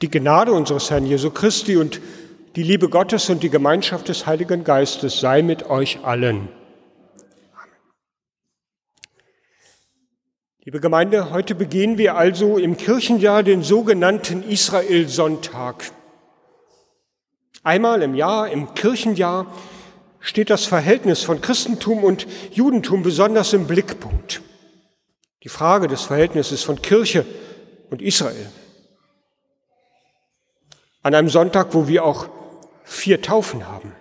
Die Gnade unseres Herrn Jesu Christi und die Liebe Gottes und die Gemeinschaft des Heiligen Geistes sei mit euch allen. Liebe Gemeinde, heute begehen wir also im Kirchenjahr den sogenannten Israel-Sonntag. Einmal im Jahr, im Kirchenjahr, steht das Verhältnis von Christentum und Judentum besonders im Blickpunkt. Die Frage des Verhältnisses von Kirche und Israel. An einem Sonntag, wo wir auch vier Taufen haben.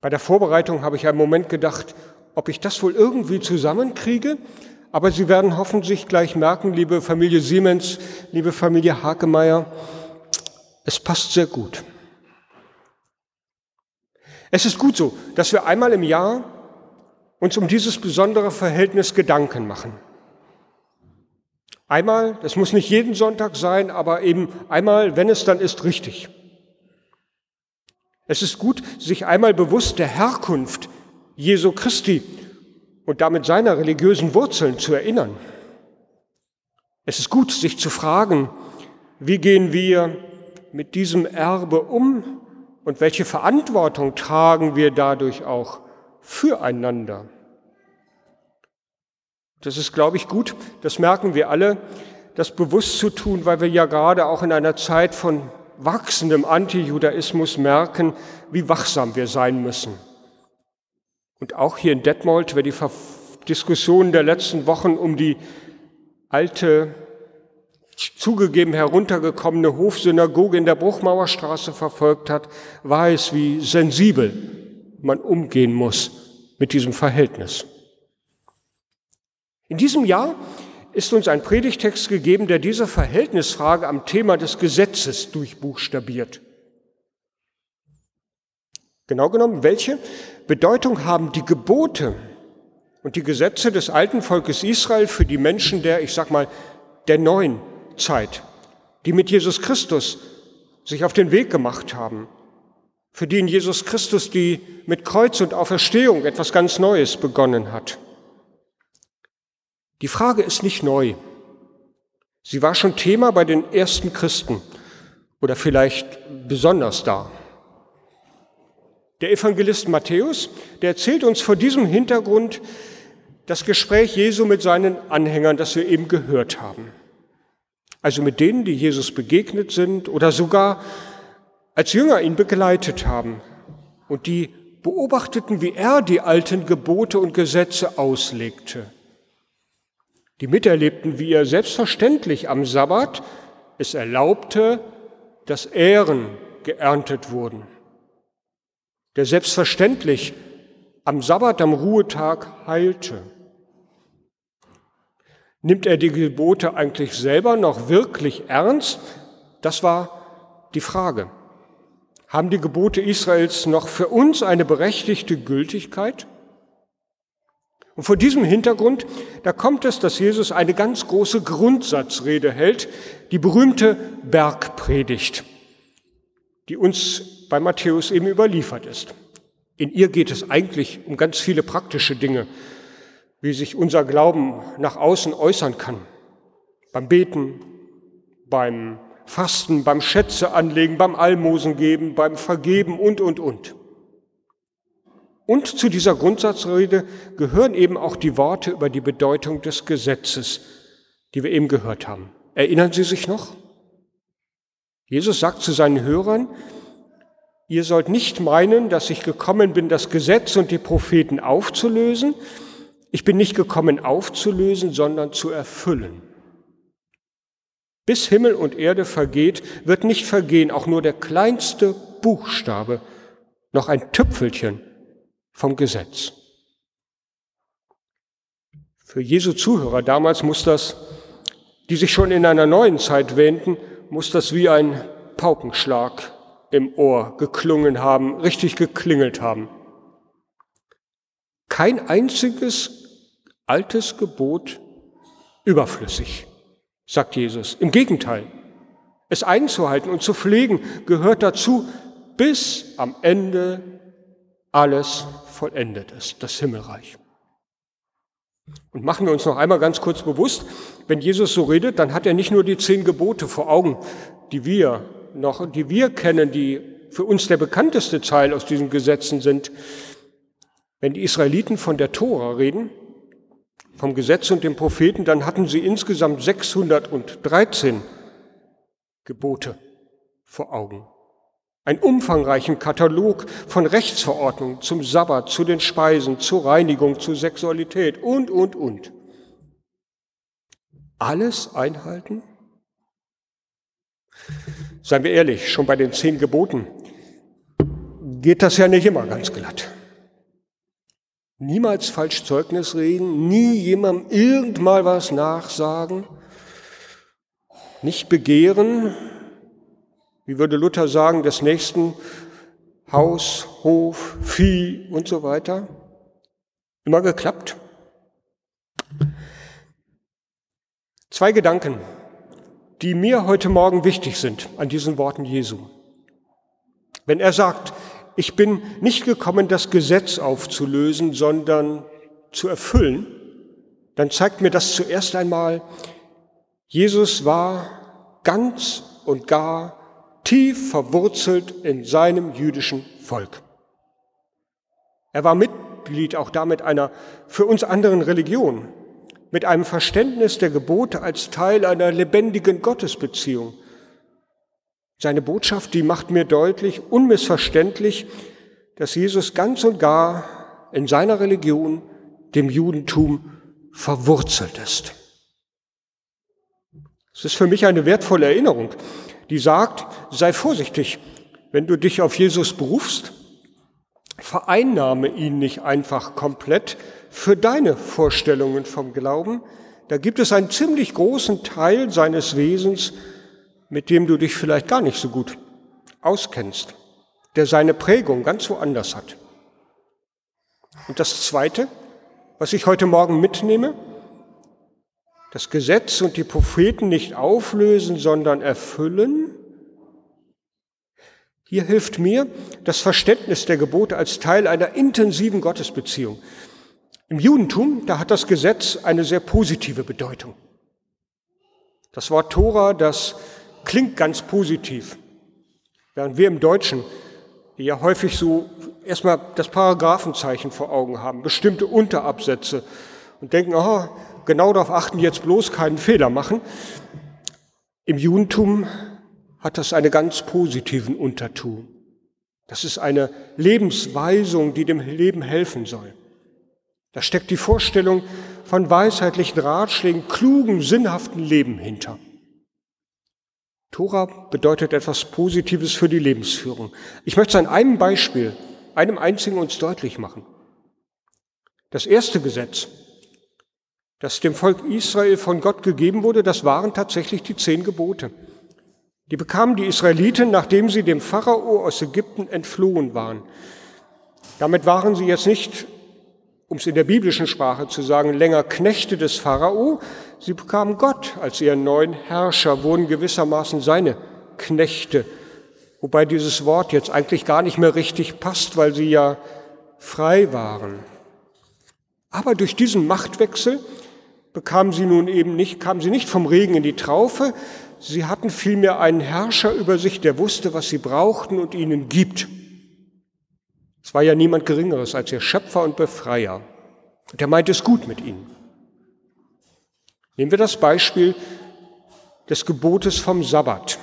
Bei der Vorbereitung habe ich einen Moment gedacht, ob ich das wohl irgendwie zusammenkriege, aber Sie werden hoffentlich gleich merken, liebe Familie Siemens, liebe Familie Hakemeyer, es passt sehr gut. Es ist gut so, dass wir einmal im Jahr uns um dieses besondere Verhältnis Gedanken machen. Einmal, das muss nicht jeden Sonntag sein, aber eben einmal, wenn es dann ist, richtig. Es ist gut, sich einmal bewusst der Herkunft Jesu Christi und damit seiner religiösen Wurzeln zu erinnern. Es ist gut, sich zu fragen, wie gehen wir mit diesem Erbe um und welche Verantwortung tragen wir dadurch auch füreinander? Das ist, glaube ich, gut, das merken wir alle, das bewusst zu tun, weil wir ja gerade auch in einer Zeit von wachsendem Antijudaismus merken, wie wachsam wir sein müssen. Und auch hier in Detmold, wer die Diskussionen der letzten Wochen um die alte zugegeben heruntergekommene Hofsynagoge in der Bruchmauerstraße verfolgt hat, weiß, wie sensibel man umgehen muss mit diesem Verhältnis. In diesem Jahr ist uns ein Predigtext gegeben, der diese Verhältnisfrage am Thema des Gesetzes durchbuchstabiert. Genau genommen, welche Bedeutung haben die Gebote und die Gesetze des alten Volkes Israel für die Menschen der, ich sag mal, der neuen Zeit, die mit Jesus Christus sich auf den Weg gemacht haben, für die in Jesus Christus die mit Kreuz und Auferstehung etwas ganz Neues begonnen hat. Die Frage ist nicht neu. Sie war schon Thema bei den ersten Christen oder vielleicht besonders da. Der Evangelist Matthäus, der erzählt uns vor diesem Hintergrund das Gespräch Jesu mit seinen Anhängern, das wir eben gehört haben also mit denen, die Jesus begegnet sind oder sogar als Jünger ihn begleitet haben und die beobachteten, wie er die alten Gebote und Gesetze auslegte. Die miterlebten, wie er selbstverständlich am Sabbat es erlaubte, dass Ähren geerntet wurden. Der selbstverständlich am Sabbat, am Ruhetag heilte. Nimmt er die Gebote eigentlich selber noch wirklich ernst? Das war die Frage. Haben die Gebote Israels noch für uns eine berechtigte Gültigkeit? Und vor diesem Hintergrund, da kommt es, dass Jesus eine ganz große Grundsatzrede hält, die berühmte Bergpredigt, die uns bei Matthäus eben überliefert ist. In ihr geht es eigentlich um ganz viele praktische Dinge, wie sich unser Glauben nach außen äußern kann. Beim Beten, beim Fasten, beim Schätze anlegen, beim Almosen geben, beim Vergeben und, und, und. Und zu dieser Grundsatzrede gehören eben auch die Worte über die Bedeutung des Gesetzes, die wir eben gehört haben. Erinnern Sie sich noch? Jesus sagt zu seinen Hörern, ihr sollt nicht meinen, dass ich gekommen bin, das Gesetz und die Propheten aufzulösen, ich bin nicht gekommen aufzulösen, sondern zu erfüllen. Bis Himmel und Erde vergeht, wird nicht vergehen, auch nur der kleinste Buchstabe, noch ein Tüpfelchen vom Gesetz. Für Jesu Zuhörer damals muss das, die sich schon in einer neuen Zeit wähnten, muss das wie ein Paukenschlag im Ohr geklungen haben, richtig geklingelt haben. Kein einziges altes Gebot überflüssig, sagt Jesus. Im Gegenteil, es einzuhalten und zu pflegen gehört dazu, bis am Ende alles vollendet ist, das Himmelreich. Und machen wir uns noch einmal ganz kurz bewusst, wenn Jesus so redet, dann hat er nicht nur die zehn Gebote vor Augen, die wir noch, die wir kennen, die für uns der bekannteste Teil aus diesen Gesetzen sind. Wenn die Israeliten von der Tora reden, vom Gesetz und den Propheten, dann hatten sie insgesamt 613 Gebote vor Augen. Einen umfangreichen Katalog von Rechtsverordnungen zum Sabbat, zu den Speisen, zur Reinigung, zur Sexualität und, und, und. Alles einhalten? Seien wir ehrlich, schon bei den zehn Geboten geht das ja nicht immer ganz glatt. Niemals falsch Zeugnis reden, nie jemandem irgendmal was nachsagen, nicht begehren, wie würde Luther sagen, des nächsten Haus, Hof, Vieh und so weiter. Immer geklappt. Zwei Gedanken, die mir heute Morgen wichtig sind an diesen Worten Jesu. Wenn er sagt, ich bin nicht gekommen, das Gesetz aufzulösen, sondern zu erfüllen, dann zeigt mir das zuerst einmal, Jesus war ganz und gar tief verwurzelt in seinem jüdischen Volk. Er war Mitglied auch damit einer für uns anderen Religion, mit einem Verständnis der Gebote als Teil einer lebendigen Gottesbeziehung. Seine Botschaft, die macht mir deutlich, unmissverständlich, dass Jesus ganz und gar in seiner Religion, dem Judentum, verwurzelt ist. Es ist für mich eine wertvolle Erinnerung, die sagt, sei vorsichtig, wenn du dich auf Jesus berufst, vereinnahme ihn nicht einfach komplett für deine Vorstellungen vom Glauben. Da gibt es einen ziemlich großen Teil seines Wesens, mit dem du dich vielleicht gar nicht so gut auskennst, der seine Prägung ganz woanders hat. Und das Zweite, was ich heute Morgen mitnehme, das Gesetz und die Propheten nicht auflösen, sondern erfüllen. Hier hilft mir das Verständnis der Gebote als Teil einer intensiven Gottesbeziehung. Im Judentum, da hat das Gesetz eine sehr positive Bedeutung. Das Wort Tora, das klingt ganz positiv. Während wir im Deutschen ja häufig so erstmal das Paragraphenzeichen vor Augen haben, bestimmte Unterabsätze und denken, oh, genau darauf achten, jetzt bloß keinen Fehler machen. Im Judentum hat das einen ganz positiven Unterton. Das ist eine Lebensweisung, die dem Leben helfen soll. Da steckt die Vorstellung von weisheitlichen Ratschlägen, klugem, sinnhaften Leben hinter. Tora bedeutet etwas Positives für die Lebensführung. Ich möchte es an einem Beispiel, einem einzigen uns deutlich machen. Das erste Gesetz, das dem Volk Israel von Gott gegeben wurde, das waren tatsächlich die zehn Gebote. Die bekamen die Israeliten, nachdem sie dem Pharao aus Ägypten entflohen waren. Damit waren sie jetzt nicht um es in der biblischen Sprache zu sagen, länger Knechte des Pharao. Sie bekamen Gott als ihren neuen Herrscher, wurden gewissermaßen seine Knechte. Wobei dieses Wort jetzt eigentlich gar nicht mehr richtig passt, weil sie ja frei waren. Aber durch diesen Machtwechsel bekamen sie nun eben nicht, kamen sie nicht vom Regen in die Traufe, sie hatten vielmehr einen Herrscher über sich, der wusste, was sie brauchten und ihnen gibt. Es war ja niemand Geringeres als ihr Schöpfer und Befreier. Und er meint es gut mit ihnen. Nehmen wir das Beispiel des Gebotes vom Sabbat.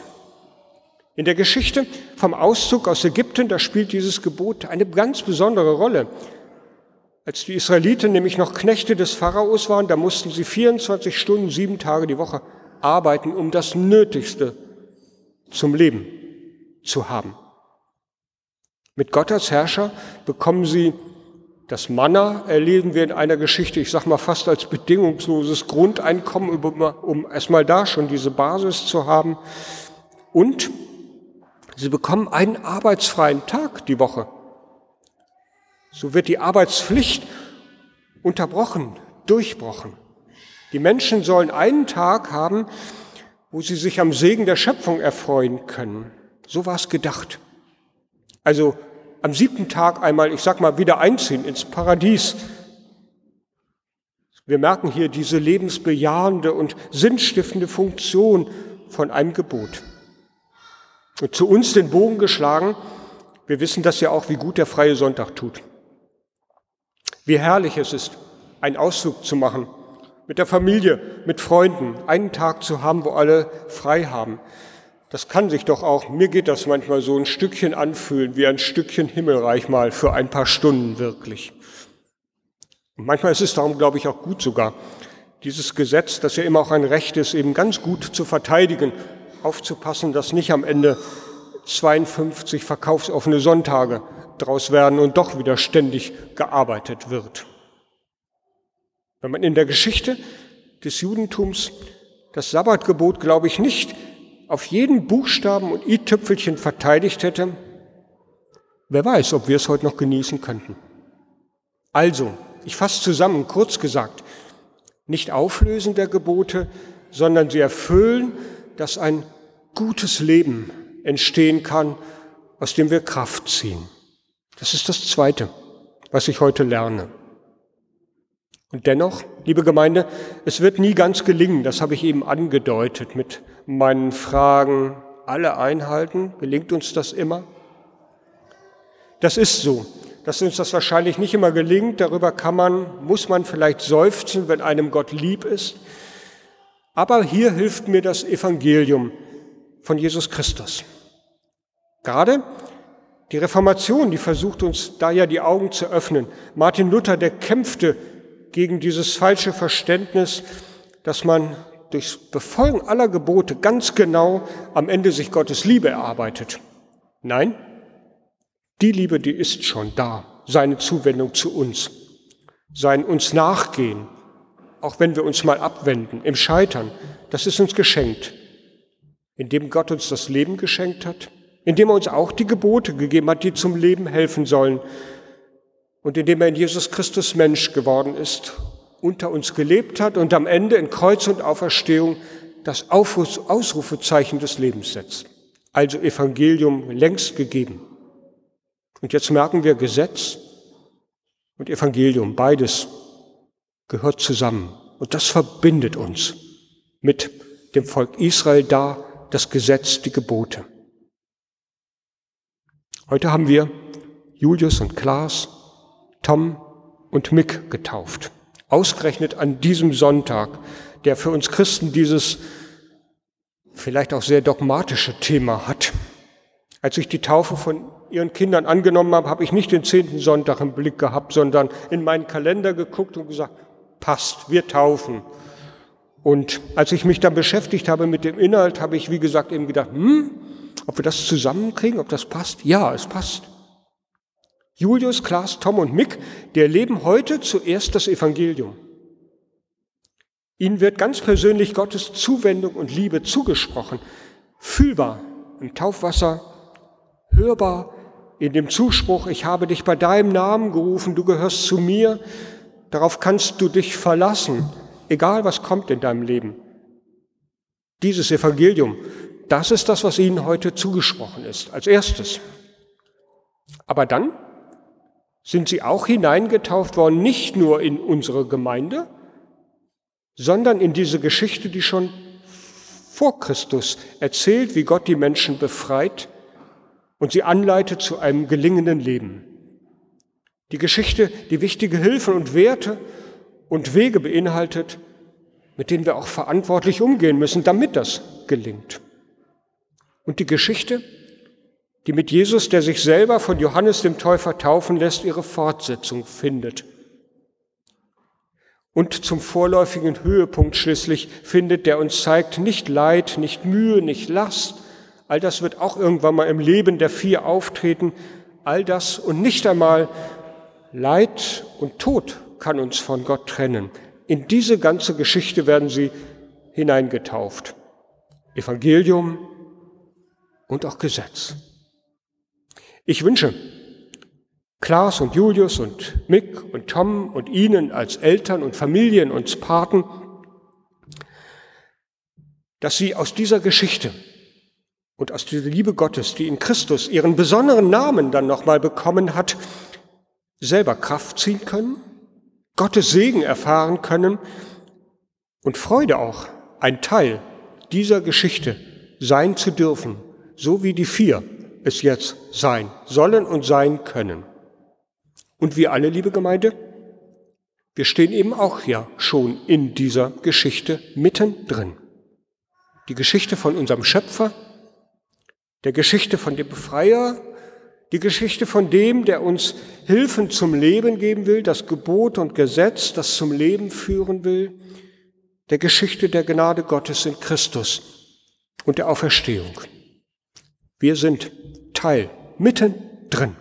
In der Geschichte vom Auszug aus Ägypten, da spielt dieses Gebot eine ganz besondere Rolle. Als die Israeliten nämlich noch Knechte des Pharaos waren, da mussten sie 24 Stunden, sieben Tage die Woche arbeiten, um das Nötigste zum Leben zu haben. Mit Gott als Herrscher bekommen sie das Manna, erleben wir in einer Geschichte, ich sage mal fast als bedingungsloses Grundeinkommen, um erstmal da schon diese Basis zu haben. Und sie bekommen einen arbeitsfreien Tag die Woche. So wird die Arbeitspflicht unterbrochen, durchbrochen. Die Menschen sollen einen Tag haben, wo sie sich am Segen der Schöpfung erfreuen können. So war es gedacht. Also am siebten Tag einmal, ich sag mal, wieder einziehen ins Paradies. Wir merken hier diese lebensbejahende und sinnstiftende Funktion von einem Gebot. Und zu uns den Bogen geschlagen, wir wissen das ja auch, wie gut der freie Sonntag tut. Wie herrlich es ist, einen Ausflug zu machen, mit der Familie, mit Freunden, einen Tag zu haben, wo alle frei haben. Das kann sich doch auch, mir geht das manchmal so ein Stückchen anfühlen, wie ein Stückchen Himmelreich mal für ein paar Stunden wirklich. Und manchmal ist es darum, glaube ich, auch gut sogar, dieses Gesetz, das ja immer auch ein Recht ist, eben ganz gut zu verteidigen, aufzupassen, dass nicht am Ende 52 verkaufsoffene Sonntage draus werden und doch wieder ständig gearbeitet wird. Wenn man in der Geschichte des Judentums das Sabbatgebot, glaube ich, nicht auf jeden Buchstaben und i-Tüpfelchen verteidigt hätte, wer weiß, ob wir es heute noch genießen könnten. Also, ich fasse zusammen, kurz gesagt, nicht auflösen der Gebote, sondern sie erfüllen, dass ein gutes Leben entstehen kann, aus dem wir Kraft ziehen. Das ist das Zweite, was ich heute lerne. Und dennoch, liebe Gemeinde, es wird nie ganz gelingen, das habe ich eben angedeutet mit meinen Fragen, alle einhalten, gelingt uns das immer? Das ist so, dass uns das wahrscheinlich nicht immer gelingt, darüber kann man, muss man vielleicht seufzen, wenn einem Gott lieb ist. Aber hier hilft mir das Evangelium von Jesus Christus. Gerade die Reformation, die versucht uns da ja die Augen zu öffnen. Martin Luther, der kämpfte gegen dieses falsche Verständnis, dass man durchs Befolgen aller Gebote ganz genau am Ende sich Gottes Liebe erarbeitet. Nein, die Liebe, die ist schon da, seine Zuwendung zu uns, sein uns nachgehen, auch wenn wir uns mal abwenden, im Scheitern, das ist uns geschenkt, indem Gott uns das Leben geschenkt hat, indem er uns auch die Gebote gegeben hat, die zum Leben helfen sollen und indem er in Jesus Christus Mensch geworden ist, unter uns gelebt hat und am Ende in Kreuz und Auferstehung das Ausrufezeichen des Lebens setzt. Also Evangelium längst gegeben. Und jetzt merken wir, Gesetz und Evangelium, beides gehört zusammen. Und das verbindet uns mit dem Volk Israel da, das Gesetz, die Gebote. Heute haben wir Julius und Klaas, Tom und Mick getauft. Ausgerechnet an diesem Sonntag, der für uns Christen dieses vielleicht auch sehr dogmatische Thema hat. Als ich die Taufe von ihren Kindern angenommen habe, habe ich nicht den zehnten Sonntag im Blick gehabt, sondern in meinen Kalender geguckt und gesagt, passt, wir taufen. Und als ich mich dann beschäftigt habe mit dem Inhalt, habe ich, wie gesagt, eben gedacht, hm, ob wir das zusammenkriegen, ob das passt? Ja, es passt. Julius, Klaas, Tom und Mick, der leben heute zuerst das Evangelium. Ihnen wird ganz persönlich Gottes Zuwendung und Liebe zugesprochen, fühlbar im Taufwasser, hörbar in dem Zuspruch, ich habe dich bei deinem Namen gerufen, du gehörst zu mir, darauf kannst du dich verlassen, egal was kommt in deinem Leben. Dieses Evangelium, das ist das, was Ihnen heute zugesprochen ist, als erstes. Aber dann sind Sie auch hineingetauft worden, nicht nur in unsere Gemeinde, sondern in diese Geschichte, die schon vor Christus erzählt, wie Gott die Menschen befreit und sie anleitet zu einem gelingenden Leben. Die Geschichte, die wichtige Hilfen und Werte und Wege beinhaltet, mit denen wir auch verantwortlich umgehen müssen, damit das gelingt. Und die Geschichte, die mit Jesus, der sich selber von Johannes dem Täufer taufen lässt, ihre Fortsetzung findet. Und zum vorläufigen Höhepunkt schließlich findet, der uns zeigt, nicht Leid, nicht Mühe, nicht Last, all das wird auch irgendwann mal im Leben der vier auftreten, all das und nicht einmal Leid und Tod kann uns von Gott trennen. In diese ganze Geschichte werden sie hineingetauft. Evangelium und auch Gesetz. Ich wünsche Klaas und Julius und Mick und Tom und Ihnen als Eltern und Familien und Paten, dass Sie aus dieser Geschichte und aus dieser Liebe Gottes, die in Christus ihren besonderen Namen dann nochmal bekommen hat, selber Kraft ziehen können Gottes Segen erfahren können und Freude auch, ein Teil dieser Geschichte sein zu dürfen, so wie die vier es jetzt sein sollen und sein können. Und wir alle, liebe Gemeinde, wir stehen eben auch ja schon in dieser Geschichte mittendrin. Die Geschichte von unserem Schöpfer, der Geschichte von dem Befreier, die Geschichte von dem, der uns Hilfen zum Leben geben will, das Gebot und Gesetz, das zum Leben führen will, der Geschichte der Gnade Gottes in Christus und der Auferstehung. Wir sind Teil, mittendrin.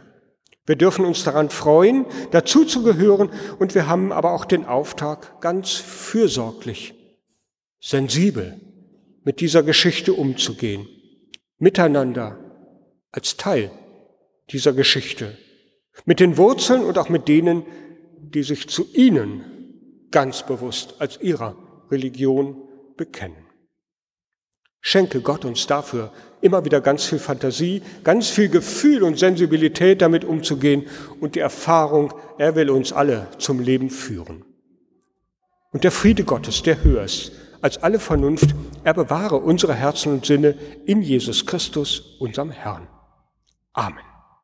Wir dürfen uns daran freuen, dazu zu gehören und wir haben aber auch den Auftrag, ganz fürsorglich, sensibel mit dieser Geschichte umzugehen, miteinander als Teil dieser Geschichte, mit den Wurzeln und auch mit denen, die sich zu ihnen ganz bewusst als ihrer Religion bekennen. Schenke Gott uns dafür immer wieder ganz viel Fantasie, ganz viel Gefühl und Sensibilität damit umzugehen und die Erfahrung, er will uns alle zum Leben führen. Und der Friede Gottes, der höher ist als alle Vernunft, er bewahre unsere Herzen und Sinne in Jesus Christus, unserem Herrn. Amen.